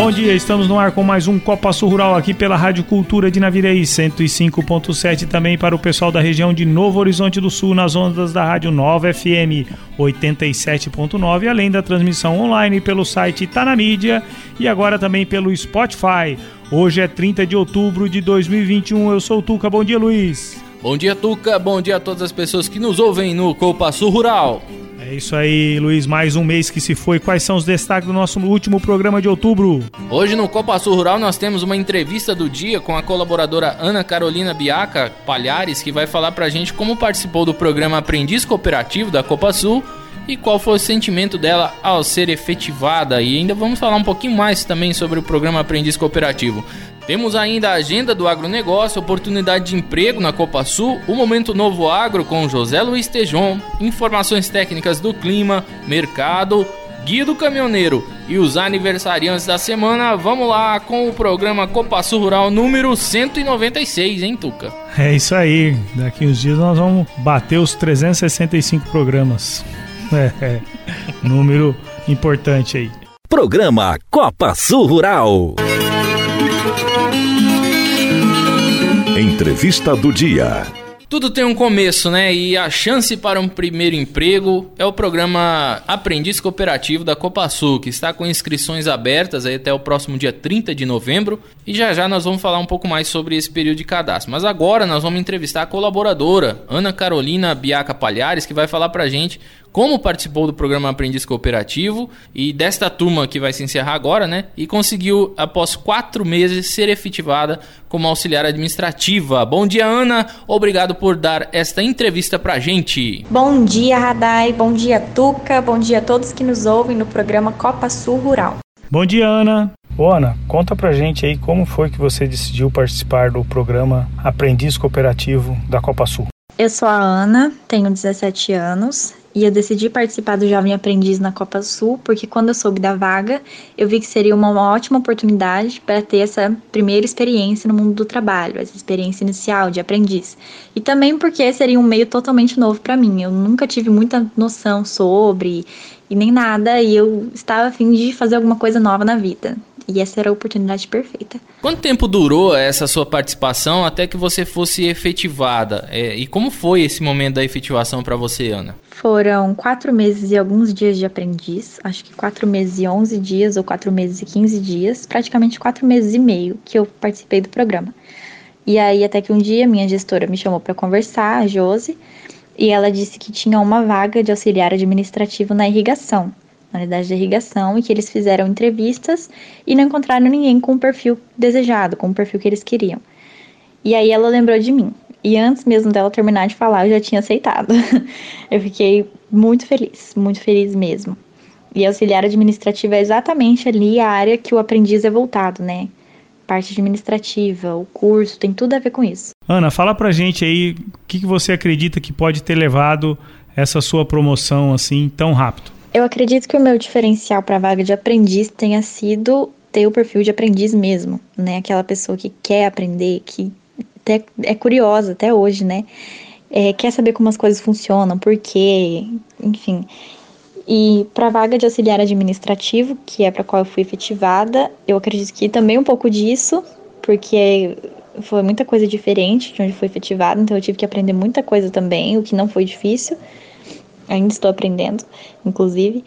Bom dia, estamos no ar com mais um Copa Sul Rural aqui pela Rádio Cultura de Navirei 105.7 também para o pessoal da região de Novo Horizonte do Sul nas ondas da Rádio Nova FM 87.9, além da transmissão online pelo site Tá na Mídia e agora também pelo Spotify. Hoje é 30 de outubro de 2021. Eu sou o Tuca. Bom dia, Luiz. Bom dia, Tuca. Bom dia a todas as pessoas que nos ouvem no Copa Sul Rural. É isso aí, Luiz. Mais um mês que se foi. Quais são os destaques do nosso último programa de outubro? Hoje no Copa Sul Rural nós temos uma entrevista do dia com a colaboradora Ana Carolina Biaca Palhares, que vai falar pra gente como participou do programa Aprendiz Cooperativo da Copa Sul e qual foi o sentimento dela ao ser efetivada. E ainda vamos falar um pouquinho mais também sobre o programa Aprendiz Cooperativo. Temos ainda a agenda do agronegócio, oportunidade de emprego na Copa Sul, o Momento Novo Agro com José Luiz Tejon, informações técnicas do clima, mercado, guia do caminhoneiro e os aniversariantes da semana. Vamos lá com o programa Copa Sul Rural número 196, hein, Tuca? É isso aí. Daqui uns dias nós vamos bater os 365 programas. É, é. número importante aí. Programa Copa Sul Rural. Entrevista do dia. Tudo tem um começo, né? E a chance para um primeiro emprego é o programa Aprendiz Cooperativo da Copasul, que está com inscrições abertas até o próximo dia 30 de novembro. E já já nós vamos falar um pouco mais sobre esse período de cadastro. Mas agora nós vamos entrevistar a colaboradora, Ana Carolina Biaca Palhares, que vai falar pra gente como participou do programa Aprendiz Cooperativo e desta turma que vai se encerrar agora, né? E conseguiu, após quatro meses, ser efetivada como auxiliar administrativa. Bom dia, Ana. Obrigado por dar esta entrevista pra gente. Bom dia, Radai. Bom dia, Tuca. Bom dia a todos que nos ouvem no programa Copa Sul Rural. Bom dia, Ana. Ô, Ana, conta pra gente aí como foi que você decidiu participar do programa Aprendiz Cooperativo da Copa Sul. Eu sou a Ana, tenho 17 anos e eu decidi participar do Jovem Aprendiz na Copa Sul porque quando eu soube da vaga, eu vi que seria uma ótima oportunidade para ter essa primeira experiência no mundo do trabalho, essa experiência inicial de aprendiz. E também porque seria um meio totalmente novo para mim. Eu nunca tive muita noção sobre e nem nada, e eu estava a fim de fazer alguma coisa nova na vida. E essa era a oportunidade perfeita. Quanto tempo durou essa sua participação até que você fosse efetivada? É, e como foi esse momento da efetivação para você, Ana? Foram quatro meses e alguns dias de aprendiz, acho que quatro meses e onze dias ou quatro meses e quinze dias, praticamente quatro meses e meio que eu participei do programa. E aí até que um dia minha gestora me chamou para conversar, a Josi, e ela disse que tinha uma vaga de auxiliar administrativo na irrigação na unidade de irrigação e que eles fizeram entrevistas e não encontraram ninguém com o perfil desejado, com o perfil que eles queriam. E aí ela lembrou de mim. E antes mesmo dela terminar de falar, eu já tinha aceitado. eu fiquei muito feliz, muito feliz mesmo. E auxiliar administrativa é exatamente ali a área que o aprendiz é voltado, né? Parte administrativa, o curso, tem tudo a ver com isso. Ana, fala pra gente aí o que, que você acredita que pode ter levado essa sua promoção assim tão rápido. Eu acredito que o meu diferencial para a vaga de aprendiz tenha sido ter o perfil de aprendiz mesmo, né? Aquela pessoa que quer aprender, que até é curiosa até hoje, né? É, quer saber como as coisas funcionam, por quê, enfim. E para a vaga de auxiliar administrativo, que é para qual eu fui efetivada, eu acredito que também um pouco disso, porque foi muita coisa diferente de onde fui efetivada, então eu tive que aprender muita coisa também, o que não foi difícil ainda estou aprendendo, inclusive.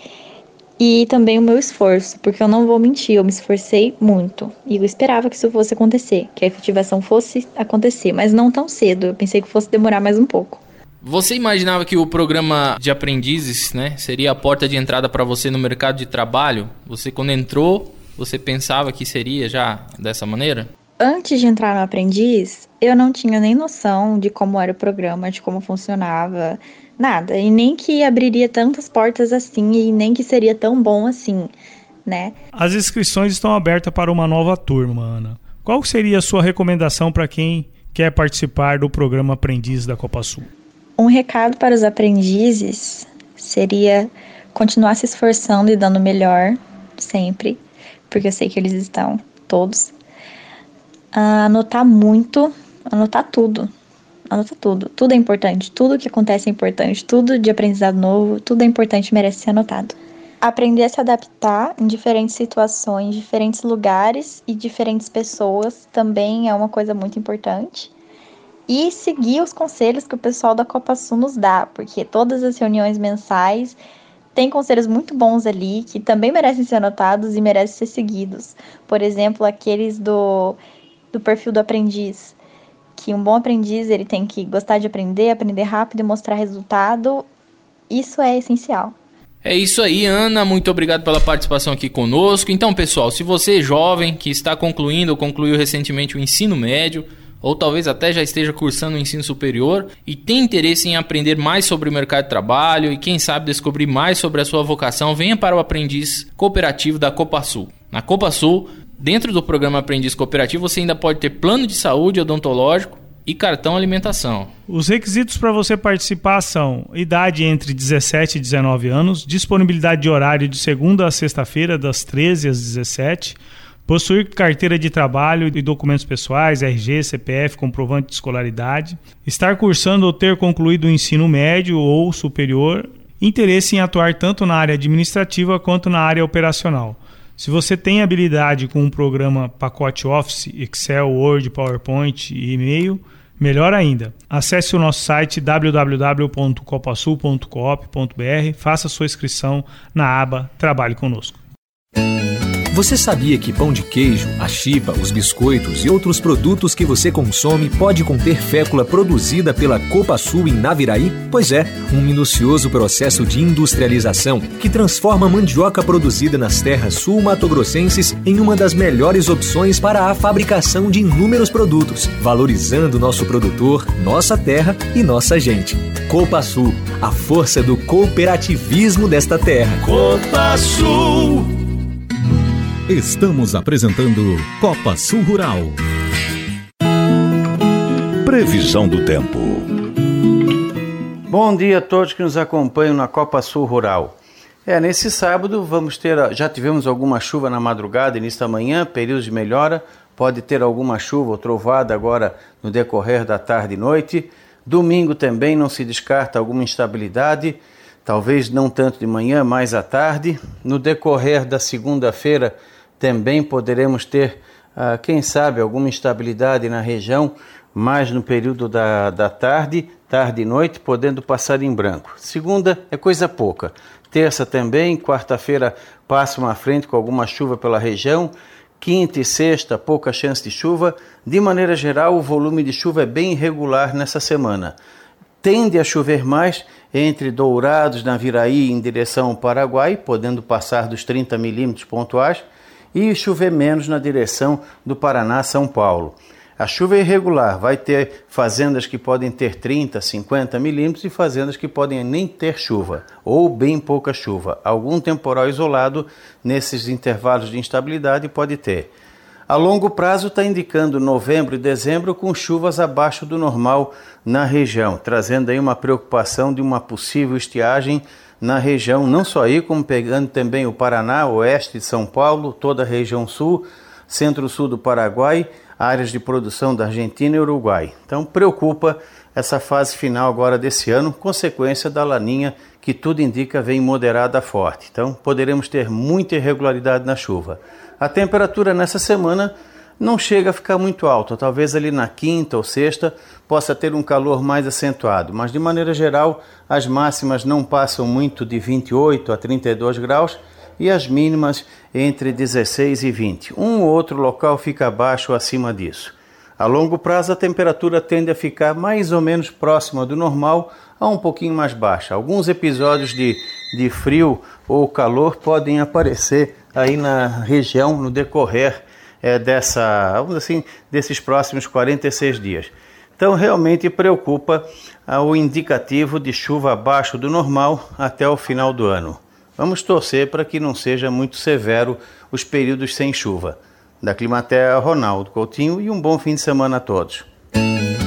E também o meu esforço, porque eu não vou mentir, eu me esforcei muito. E eu esperava que isso fosse acontecer, que a efetivação fosse acontecer, mas não tão cedo. Eu pensei que fosse demorar mais um pouco. Você imaginava que o programa de aprendizes, né, seria a porta de entrada para você no mercado de trabalho? Você quando entrou, você pensava que seria já dessa maneira? Antes de entrar no aprendiz, eu não tinha nem noção de como era o programa, de como funcionava, nada. E nem que abriria tantas portas assim e nem que seria tão bom assim, né? As inscrições estão abertas para uma nova turma, Ana. Qual seria a sua recomendação para quem quer participar do programa Aprendiz da Copa Sul? Um recado para os aprendizes seria continuar se esforçando e dando o melhor sempre, porque eu sei que eles estão todos. Uh, anotar muito, anotar tudo, anotar tudo. Tudo é importante, tudo que acontece é importante, tudo de aprendizado novo, tudo é importante merece ser anotado. Aprender a se adaptar em diferentes situações, diferentes lugares e diferentes pessoas também é uma coisa muito importante e seguir os conselhos que o pessoal da Copa Sul nos dá, porque todas as reuniões mensais tem conselhos muito bons ali que também merecem ser anotados e merecem ser seguidos. Por exemplo, aqueles do, do perfil do aprendiz, que um bom aprendiz ele tem que gostar de aprender, aprender rápido e mostrar resultado. Isso é essencial. É isso aí, Ana. Muito obrigado pela participação aqui conosco. Então, pessoal, se você é jovem que está concluindo ou concluiu recentemente o ensino médio, ou talvez até já esteja cursando o ensino superior e tem interesse em aprender mais sobre o mercado de trabalho e quem sabe descobrir mais sobre a sua vocação, venha para o aprendiz cooperativo da Copa Sul. Na Copa Sul, dentro do programa Aprendiz Cooperativo, você ainda pode ter plano de saúde odontológico e cartão alimentação. Os requisitos para você participar são idade entre 17 e 19 anos, disponibilidade de horário de segunda a sexta-feira, das 13 às 17 Possuir carteira de trabalho e documentos pessoais, RG, CPF, comprovante de escolaridade. Estar cursando ou ter concluído o ensino médio ou superior. Interesse em atuar tanto na área administrativa quanto na área operacional. Se você tem habilidade com o um programa pacote Office, Excel, Word, PowerPoint e e-mail, melhor ainda. Acesse o nosso site www.copasul.coop.br, faça sua inscrição na aba Trabalhe Conosco. Você sabia que pão de queijo, a chipa, os biscoitos e outros produtos que você consome pode conter fécula produzida pela Copa Sul em Naviraí? Pois é, um minucioso processo de industrialização que transforma a mandioca produzida nas terras sul-matogrossenses em uma das melhores opções para a fabricação de inúmeros produtos, valorizando nosso produtor, nossa terra e nossa gente. Copa Sul, a força do cooperativismo desta terra. Copa Sul. Estamos apresentando Copa Sul Rural. Previsão do tempo. Bom dia a todos que nos acompanham na Copa Sul Rural. É, nesse sábado vamos ter, já tivemos alguma chuva na madrugada e nesta manhã, períodos de melhora, pode ter alguma chuva ou trovada agora no decorrer da tarde e noite. Domingo também não se descarta alguma instabilidade, talvez não tanto de manhã, mais à tarde. No decorrer da segunda-feira, também poderemos ter, ah, quem sabe, alguma instabilidade na região, mais no período da, da tarde, tarde e noite, podendo passar em branco. Segunda é coisa pouca. Terça também, quarta-feira passa uma frente com alguma chuva pela região. Quinta e sexta, pouca chance de chuva. De maneira geral, o volume de chuva é bem irregular nessa semana. Tende a chover mais entre Dourados, na Viraí, em direção ao Paraguai, podendo passar dos 30 milímetros pontuais, e chover menos na direção do Paraná-São Paulo. A chuva é irregular, vai ter fazendas que podem ter 30, 50 milímetros e fazendas que podem nem ter chuva, ou bem pouca chuva. Algum temporal isolado nesses intervalos de instabilidade pode ter. A longo prazo está indicando novembro e dezembro com chuvas abaixo do normal na região, trazendo aí uma preocupação de uma possível estiagem na região, não só aí, como pegando também o Paraná, oeste de São Paulo, toda a região sul, centro-sul do Paraguai, áreas de produção da Argentina e Uruguai. Então preocupa essa fase final agora desse ano, consequência da laninha que tudo indica vem moderada a forte. Então poderemos ter muita irregularidade na chuva. A temperatura nessa semana não chega a ficar muito alta, talvez ali na quinta ou sexta possa ter um calor mais acentuado, mas de maneira geral as máximas não passam muito de 28 a 32 graus e as mínimas entre 16 e 20. Um ou outro local fica abaixo ou acima disso. A longo prazo a temperatura tende a ficar mais ou menos próxima do normal a um pouquinho mais baixa. Alguns episódios de, de frio ou calor podem aparecer aí na região no decorrer é, dessa, vamos assim, desses próximos 46 dias. Então, realmente preocupa ah, o indicativo de chuva abaixo do normal até o final do ano. Vamos torcer para que não seja muito severo os períodos sem chuva. Da Climatea, Ronaldo Coutinho e um bom fim de semana a todos.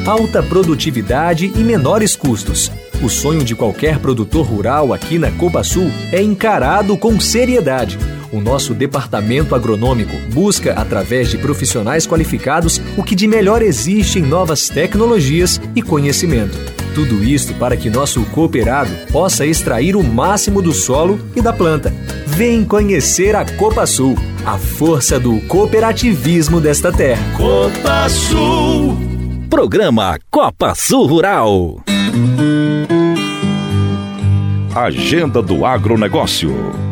Alta produtividade e menores custos. O sonho de qualquer produtor rural aqui na Copa Sul é encarado com seriedade. O nosso departamento agronômico busca, através de profissionais qualificados, o que de melhor existe em novas tecnologias e conhecimento. Tudo isto para que nosso cooperado possa extrair o máximo do solo e da planta. Vem conhecer a Copa Sul, a força do cooperativismo desta terra. Copa Sul. Programa Copa Sul Rural. Agenda do Agronegócio.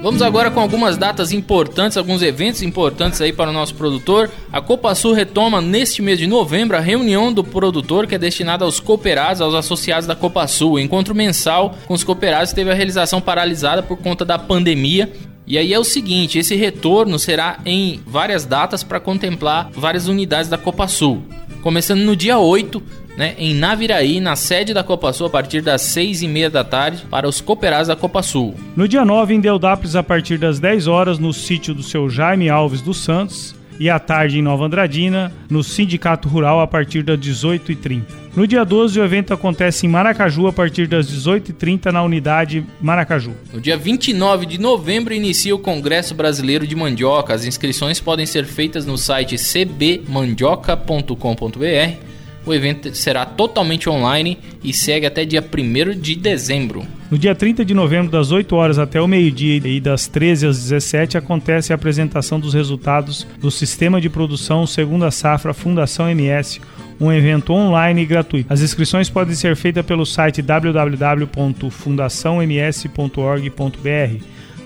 Vamos agora com algumas datas importantes, alguns eventos importantes aí para o nosso produtor. A Copa Sul retoma neste mês de novembro a reunião do produtor que é destinada aos cooperados, aos associados da Copa Sul. O encontro mensal com os cooperados teve a realização paralisada por conta da pandemia e aí é o seguinte, esse retorno será em várias datas para contemplar várias unidades da Copa Sul. Começando no dia 8, né, em Naviraí, na sede da Copa Sul, a partir das 6 e meia da tarde, para os cooperados da Copa Sul. No dia 9, em Deodápolis, a partir das 10 horas, no sítio do seu Jaime Alves dos Santos, e à tarde em Nova Andradina, no Sindicato Rural, a partir das 18h30. No dia 12, o evento acontece em Maracaju a partir das 18h30 na unidade Maracaju. No dia 29 de novembro inicia o Congresso Brasileiro de Mandioca. As inscrições podem ser feitas no site cbmandioca.com.br o evento será totalmente online e segue até dia 1 de dezembro. No dia 30 de novembro, das 8 horas até o meio-dia e das 13 às 17, acontece a apresentação dos resultados do Sistema de Produção Segunda Safra Fundação MS, um evento online e gratuito. As inscrições podem ser feitas pelo site www.fundaçãoms.org.br.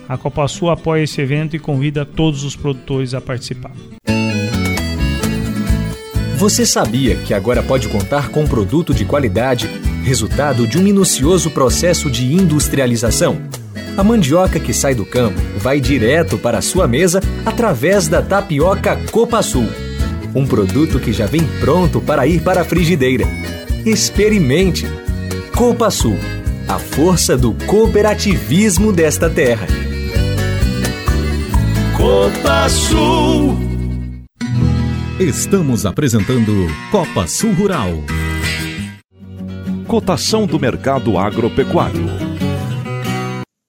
A Copa Sul apoia esse evento e convida todos os produtores a participar. Você sabia que agora pode contar com um produto de qualidade, resultado de um minucioso processo de industrialização? A mandioca que sai do campo vai direto para a sua mesa através da tapioca Copa Sul. Um produto que já vem pronto para ir para a frigideira. Experimente! Copa Sul, a força do cooperativismo desta terra. Copa Sul. Estamos apresentando Copa Sul Rural. Cotação do mercado agropecuário.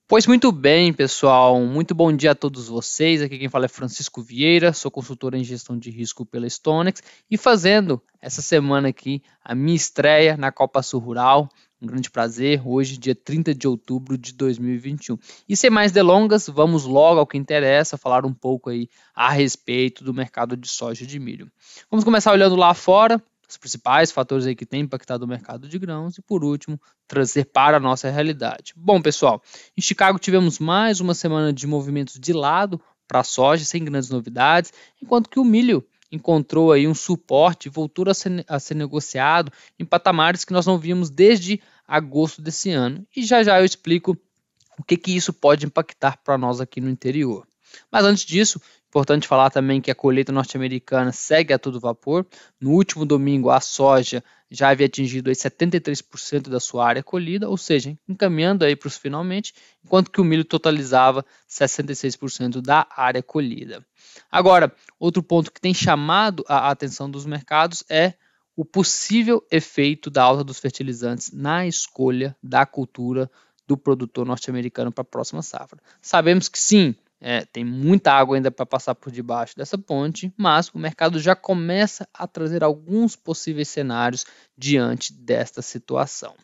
Pois muito bem, pessoal. Muito bom dia a todos vocês. Aqui quem fala é Francisco Vieira, sou consultor em gestão de risco pela Stonex e fazendo essa semana aqui a minha estreia na Copa Sul Rural. Um grande prazer, hoje, dia 30 de outubro de 2021. E sem mais delongas, vamos logo ao que interessa, falar um pouco aí a respeito do mercado de soja e de milho. Vamos começar olhando lá fora, os principais fatores aí que têm impactado o mercado de grãos e, por último, trazer para a nossa realidade. Bom, pessoal, em Chicago tivemos mais uma semana de movimentos de lado para a soja, sem grandes novidades, enquanto que o milho encontrou aí um suporte e voltou a ser, a ser negociado em patamares que nós não vimos desde agosto desse ano. E já já eu explico o que, que isso pode impactar para nós aqui no interior. Mas antes disso, importante falar também que a colheita norte-americana segue a todo vapor. No último domingo, a soja já havia atingido aí 73% da sua área colhida, ou seja, encaminhando aí para os finalmente, enquanto que o milho totalizava 66% da área colhida. Agora, outro ponto que tem chamado a atenção dos mercados é o possível efeito da alta dos fertilizantes na escolha da cultura do produtor norte-americano para a próxima safra. Sabemos que sim, é, tem muita água ainda para passar por debaixo dessa ponte, mas o mercado já começa a trazer alguns possíveis cenários diante desta situação.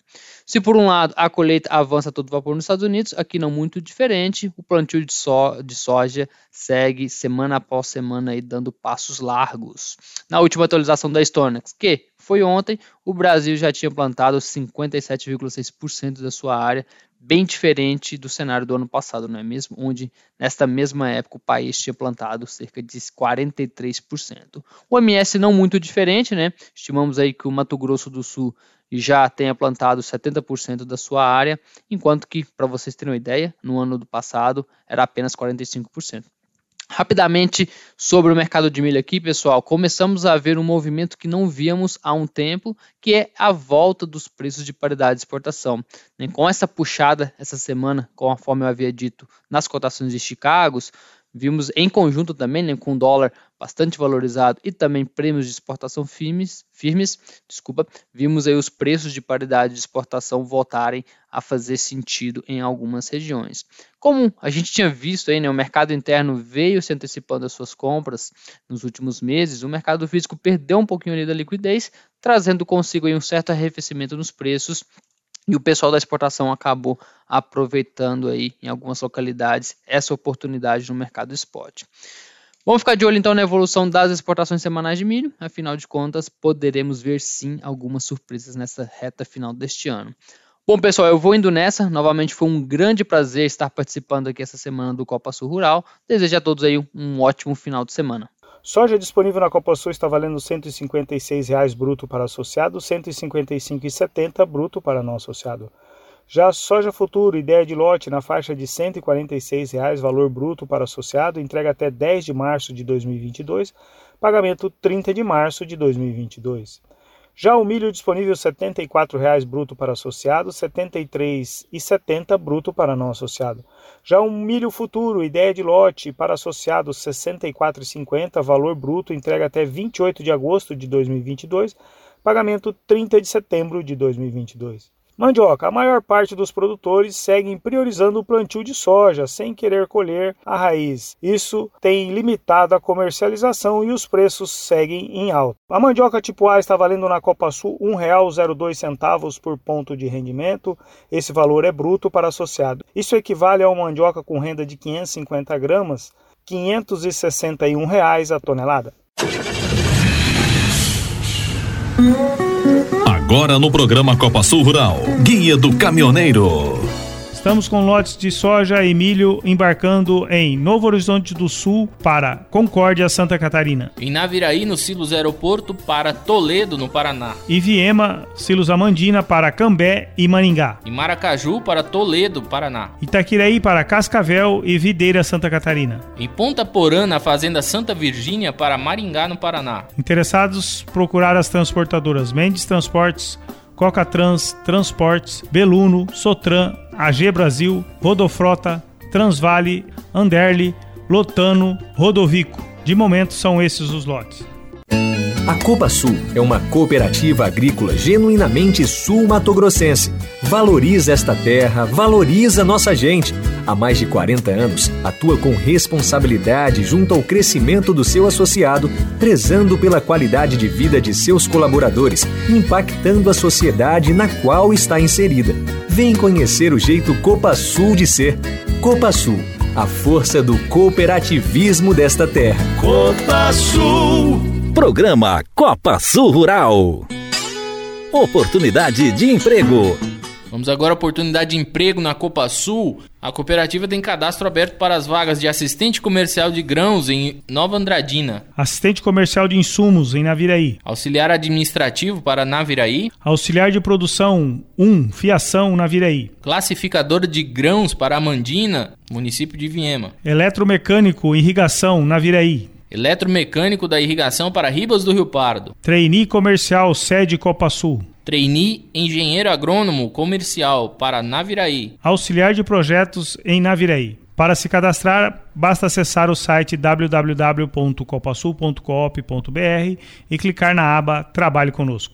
Se por um lado a colheita avança a todo vapor nos Estados Unidos, aqui não muito diferente, o plantio de, so de soja segue semana após semana aí dando passos largos. Na última atualização da Stonex, que foi ontem, o Brasil já tinha plantado 57,6% da sua área, bem diferente do cenário do ano passado, não é mesmo? Onde, nesta mesma época, o país tinha plantado cerca de 43%. O MS não muito diferente, né? Estimamos aí que o Mato Grosso do Sul já tenha plantado 70% da sua área, enquanto que, para vocês terem uma ideia, no ano do passado era apenas 45%. Rapidamente sobre o mercado de milho aqui, pessoal, começamos a ver um movimento que não víamos há um tempo, que é a volta dos preços de paridade de exportação. Com essa puxada essa semana, conforme eu havia dito, nas cotações de Chicago, Vimos em conjunto também, né, com o dólar bastante valorizado e também prêmios de exportação firmes, firmes, desculpa, vimos aí os preços de paridade de exportação voltarem a fazer sentido em algumas regiões. Como a gente tinha visto aí, né, o mercado interno veio se antecipando as suas compras nos últimos meses, o mercado físico perdeu um pouquinho ali da liquidez, trazendo consigo aí um certo arrefecimento nos preços e o pessoal da exportação acabou aproveitando aí em algumas localidades essa oportunidade no mercado spot. Vamos ficar de olho então na evolução das exportações semanais de milho, afinal de contas, poderemos ver sim algumas surpresas nessa reta final deste ano. Bom, pessoal, eu vou indo nessa. Novamente foi um grande prazer estar participando aqui essa semana do Copa Sul Rural. Desejo a todos aí um ótimo final de semana. Soja disponível na Copa Sul está valendo R$ 156,00 bruto para associado, R$ 155,70 bruto para não associado. Já soja futuro, ideia de lote na faixa de R$ 146,00 valor bruto para associado, entrega até 10 de março de 2022, pagamento 30 de março de 2022. Já o milho disponível R$ 74,00 bruto para associado, R$ 73,70 bruto para não associado. Já o milho futuro, ideia de lote para associado R$ 64,50, valor bruto, entrega até 28 de agosto de 2022, pagamento 30 de setembro de 2022. Mandioca. A maior parte dos produtores seguem priorizando o plantio de soja, sem querer colher a raiz. Isso tem limitado a comercialização e os preços seguem em alta. A mandioca tipo A está valendo na Copa Sul R$ 1,02 por ponto de rendimento. Esse valor é bruto para associado. Isso equivale a uma mandioca com renda de 550 gramas, 561 reais a tonelada. Agora no programa Copa Sul Rural, Guia do Caminhoneiro. Estamos com lotes de soja e milho embarcando em Novo Horizonte do Sul para Concórdia, Santa Catarina. Em Naviraí, no Silos Aeroporto, para Toledo, no Paraná. E Viema, Silos Amandina, para Cambé e Maringá. Em Maracaju, para Toledo, Paraná. Itaquiraí, para Cascavel e Videira, Santa Catarina. Em Ponta Porã, na Fazenda Santa Virgínia, para Maringá, no Paraná. Interessados, procurar as transportadoras Mendes Transportes, Coca-Trans, Transportes, Beluno, Sotran, AG Brasil, Rodofrota, Transvale, Anderle, Lotano, Rodovico. De momento são esses os lotes. A Copa Sul é uma cooperativa agrícola genuinamente sul-matogrossense. Valoriza esta terra, valoriza nossa gente. Há mais de 40 anos, atua com responsabilidade junto ao crescimento do seu associado, prezando pela qualidade de vida de seus colaboradores, impactando a sociedade na qual está inserida. Vem conhecer o jeito Copa Sul de ser. Copa Sul, a força do cooperativismo desta terra. Copa Sul. Programa Copa Sul Rural. Oportunidade de emprego. Vamos agora à oportunidade de emprego na Copa Sul. A cooperativa tem cadastro aberto para as vagas de assistente comercial de grãos em Nova Andradina. Assistente comercial de insumos em Naviraí. Auxiliar administrativo para Naviraí. Auxiliar de produção 1, fiação Naviraí. Classificador de grãos para Amandina, município de Viema. Eletromecânico irrigação Naviraí. Eletromecânico da irrigação para Ribas do Rio Pardo. Trainee comercial sede Copa Sul. Trainee engenheiro agrônomo comercial para Naviraí. Auxiliar de projetos em Naviraí. Para se cadastrar, basta acessar o site www.copasul.coop.br e clicar na aba Trabalhe conosco.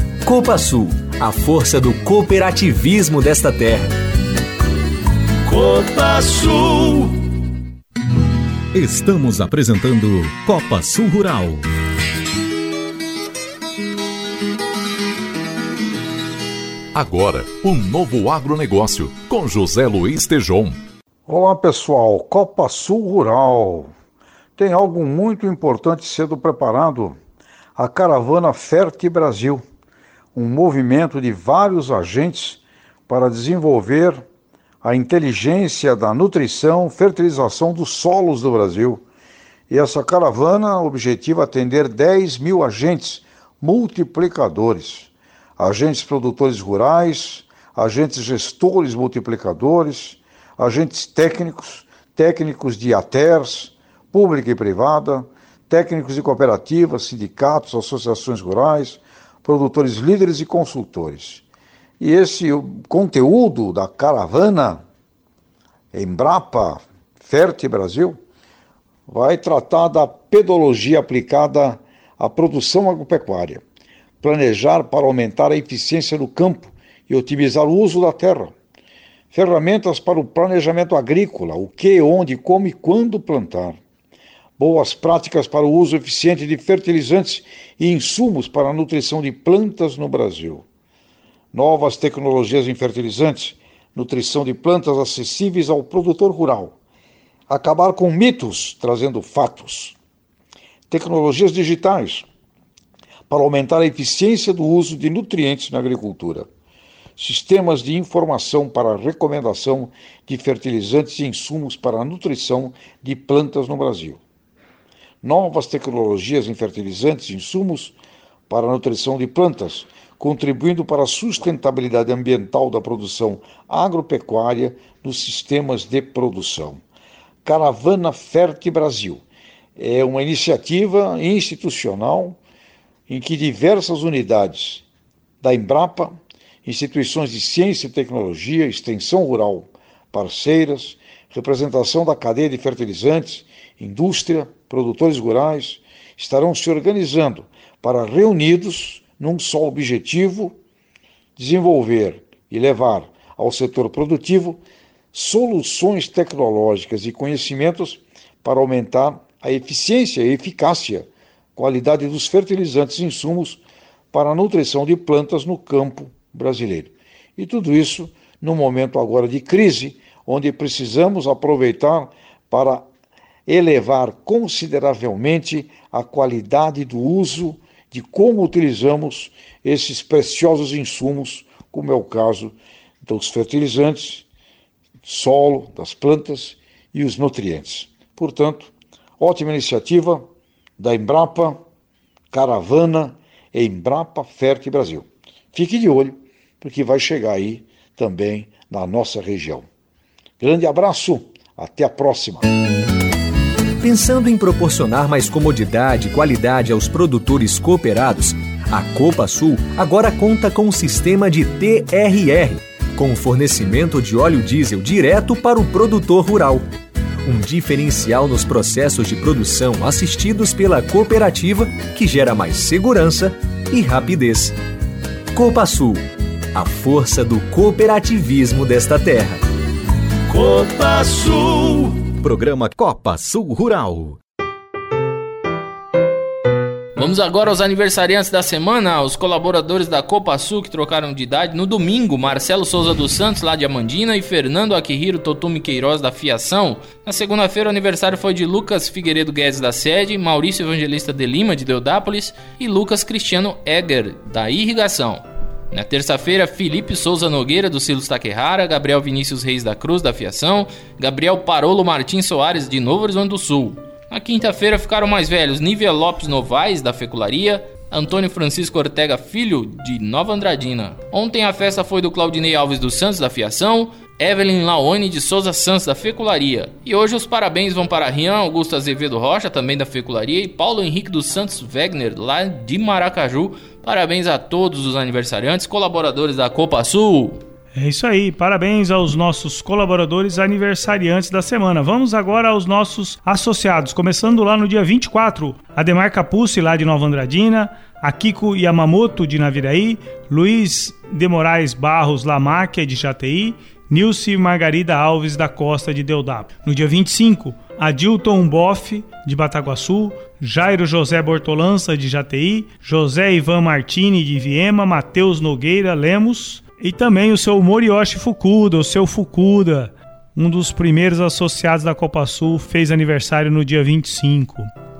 Copa Sul, a força do cooperativismo desta terra. Copa Sul. Estamos apresentando Copa Sul Rural. Agora, um novo agronegócio com José Luiz Tejon. Olá pessoal, Copa Sul Rural. tem algo muito importante sendo preparado: a caravana Ferte Brasil, um movimento de vários agentes para desenvolver a inteligência da nutrição, fertilização dos solos do Brasil. E essa caravana objetiva atender 10 mil agentes multiplicadores, agentes produtores rurais, agentes gestores multiplicadores, agentes técnicos, técnicos de ATERS, pública e privada, técnicos de cooperativas, sindicatos, associações rurais, produtores líderes e consultores. E esse conteúdo da caravana Embrapa Ferte Brasil vai tratar da pedologia aplicada à produção agropecuária, planejar para aumentar a eficiência no campo e otimizar o uso da terra, ferramentas para o planejamento agrícola, o que, onde, como e quando plantar, boas práticas para o uso eficiente de fertilizantes e insumos para a nutrição de plantas no Brasil. Novas tecnologias em fertilizantes, nutrição de plantas acessíveis ao produtor rural, acabar com mitos trazendo fatos, tecnologias digitais para aumentar a eficiência do uso de nutrientes na agricultura, sistemas de informação para recomendação de fertilizantes e insumos para a nutrição de plantas no Brasil. Novas tecnologias em fertilizantes e insumos para a nutrição de plantas, contribuindo para a sustentabilidade ambiental da produção agropecuária nos sistemas de produção. Caravana Ferte Brasil é uma iniciativa institucional em que diversas unidades da Embrapa, instituições de ciência e tecnologia, extensão rural, parceiras, representação da cadeia de fertilizantes, indústria, produtores rurais, estarão se organizando para reunidos num só objetivo: desenvolver e levar ao setor produtivo soluções tecnológicas e conhecimentos para aumentar a eficiência e eficácia, qualidade dos fertilizantes e insumos para a nutrição de plantas no campo brasileiro. E tudo isso num momento agora de crise, onde precisamos aproveitar para elevar consideravelmente a qualidade do uso de como utilizamos esses preciosos insumos, como é o caso dos fertilizantes, solo, das plantas e os nutrientes. Portanto, ótima iniciativa da Embrapa Caravana Embrapa Ferte Brasil. Fique de olho, porque vai chegar aí também na nossa região. Grande abraço, até a próxima. Pensando em proporcionar mais comodidade e qualidade aos produtores cooperados, a Copa Sul agora conta com um sistema de TRR, com fornecimento de óleo diesel direto para o produtor rural. Um diferencial nos processos de produção assistidos pela cooperativa que gera mais segurança e rapidez. Copa Sul, a força do cooperativismo desta terra. Copa Sul. Programa Copa Sul Rural. Vamos agora aos aniversariantes da semana, os colaboradores da Copa Sul que trocaram de idade. No domingo, Marcelo Souza dos Santos, lá de Amandina, e Fernando Akihiro Totumi Queiroz, da Fiação. Na segunda-feira, o aniversário foi de Lucas Figueiredo Guedes, da Sede, Maurício Evangelista de Lima, de Deodápolis, e Lucas Cristiano Egger, da Irrigação. Na terça-feira, Felipe Souza Nogueira, do Silos Taquerrara, Gabriel Vinícius Reis da Cruz, da Fiação, Gabriel Parolo Martins Soares, de Novo Horizonte do Sul. Na quinta-feira ficaram mais velhos Nívia Lopes Novaes, da Fecularia, Antônio Francisco Ortega Filho, de Nova Andradina. Ontem a festa foi do Claudinei Alves dos Santos, da Fiação, Evelyn Laone de Souza Santos, da Fecularia. E hoje os parabéns vão para Rian Augusto Azevedo Rocha, também da Fecularia, e Paulo Henrique dos Santos Wegner, lá de Maracaju, Parabéns a todos os aniversariantes, colaboradores da Copa Sul. É isso aí, parabéns aos nossos colaboradores aniversariantes da semana. Vamos agora aos nossos associados, começando lá no dia 24, Ademar Capucci, lá de Nova Andradina, Akiko Yamamoto, de Naviraí, Luiz de Moraes Barros Lamáquia, de Jataí, Nilce Margarida Alves da Costa de Deodap. No dia 25, Adilton Boff, de Bataguaçu, Jairo José Bortolança, de Jati, José Ivan Martini, de Viema, Matheus Nogueira Lemos e também o seu Morioshi Fukuda, o seu Fukuda, um dos primeiros associados da Copa Sul, fez aniversário no dia 25.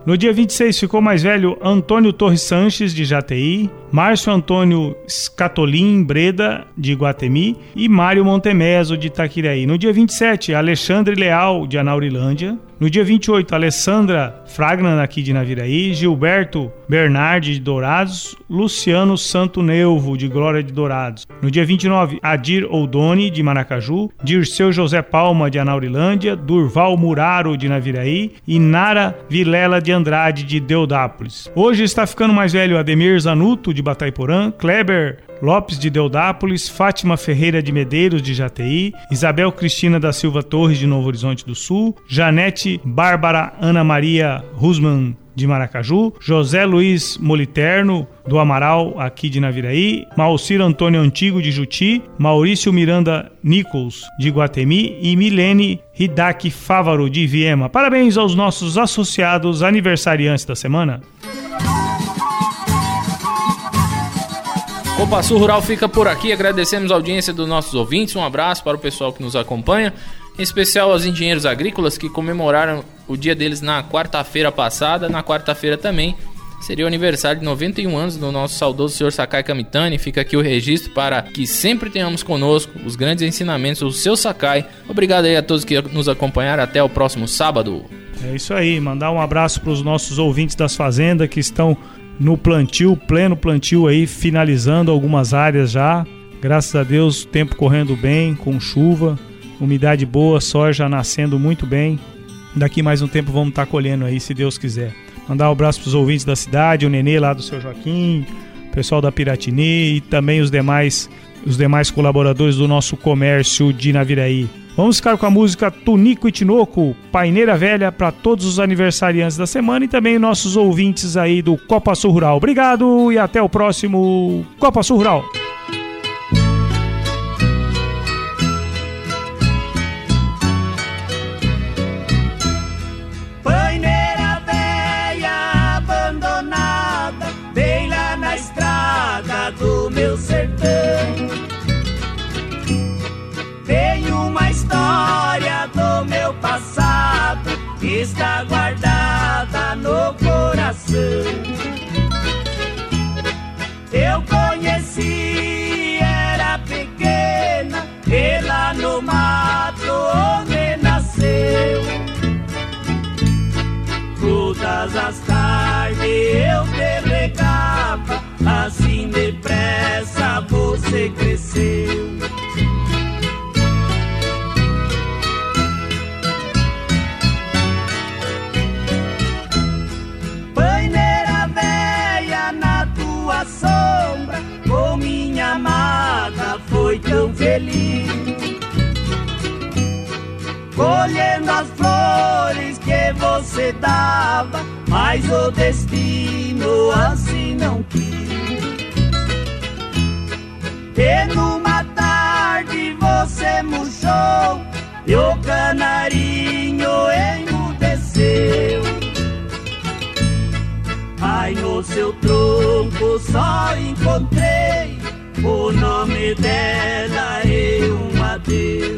No dia 26 ficou mais velho Antônio Torres Sanches, de Jati, Márcio Antônio Scatolin Breda, de Guatemi, e Mário Montemeso, de Itaquiraí. No dia 27, Alexandre Leal, de Anaurilândia. No dia 28, Alessandra Fragnan, aqui de Naviraí, Gilberto Bernardi, de Dourados, Luciano Santo Neuvo, de Glória de Dourados. No dia 29, Adir Oldoni, de Maracaju, Dirceu José Palma, de Anaurilândia, Durval Muraro, de Naviraí e Nara Vilela de Andrade, de Deodápolis. Hoje está ficando mais velho Ademir Zanuto, de Bataiporã, Kleber Lopes de Deodápolis, Fátima Ferreira de Medeiros de Jati, Isabel Cristina da Silva Torres de Novo Horizonte do Sul, Janete Bárbara Ana Maria Rusman de Maracaju, José Luiz Moliterno, do Amaral, aqui de Naviraí, Malcir Antônio Antigo, de Juti, Maurício Miranda Nichols, de Guatemi e Milene Hidak Fávaro, de Viema. Parabéns aos nossos associados aniversariantes da semana. O Passo Rural fica por aqui. Agradecemos a audiência dos nossos ouvintes. Um abraço para o pessoal que nos acompanha. Em especial aos engenheiros agrícolas que comemoraram o dia deles na quarta-feira passada. Na quarta-feira também seria o aniversário de 91 anos do nosso saudoso senhor Sakai Kamitani. Fica aqui o registro para que sempre tenhamos conosco os grandes ensinamentos do seu Sakai. Obrigado aí a todos que nos acompanharam. Até o próximo sábado. É isso aí. Mandar um abraço para os nossos ouvintes das fazendas que estão no plantio, pleno plantio aí, finalizando algumas áreas já. Graças a Deus, tempo correndo bem, com chuva, umidade boa, soja nascendo muito bem. Daqui mais um tempo vamos estar colhendo aí, se Deus quiser. Mandar um abraço para os ouvintes da cidade, o Nenê lá do seu Joaquim, o pessoal da Piratini e também os demais, os demais colaboradores do nosso comércio de Naviraí. Vamos ficar com a música Tunico e Tinoco, Paineira Velha, para todos os aniversariantes da semana e também nossos ouvintes aí do Copa Sul Rural. Obrigado e até o próximo Copa Sul Rural. Mas o destino assim não quis. E numa tarde você murchou e o canarinho emudeceu. Ai, no seu tronco só encontrei o nome dela e um adeus.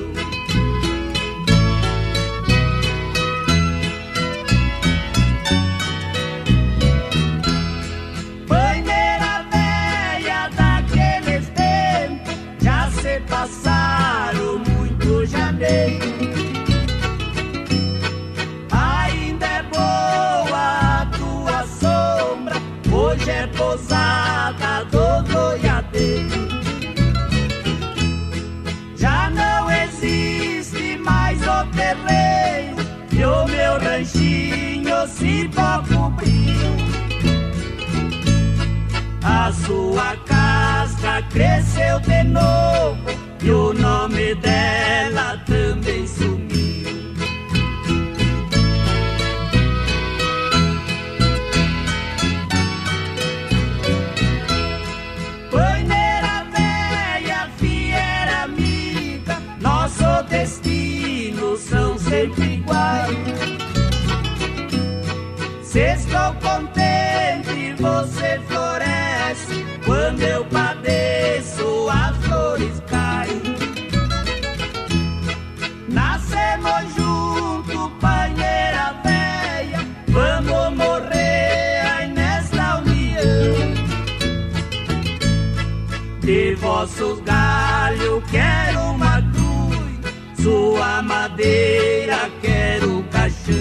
Madeira quero caixão.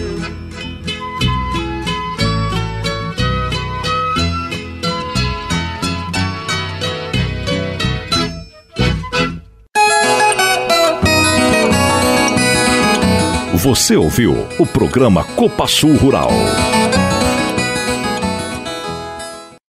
Você ouviu o programa Copa Sul Rural.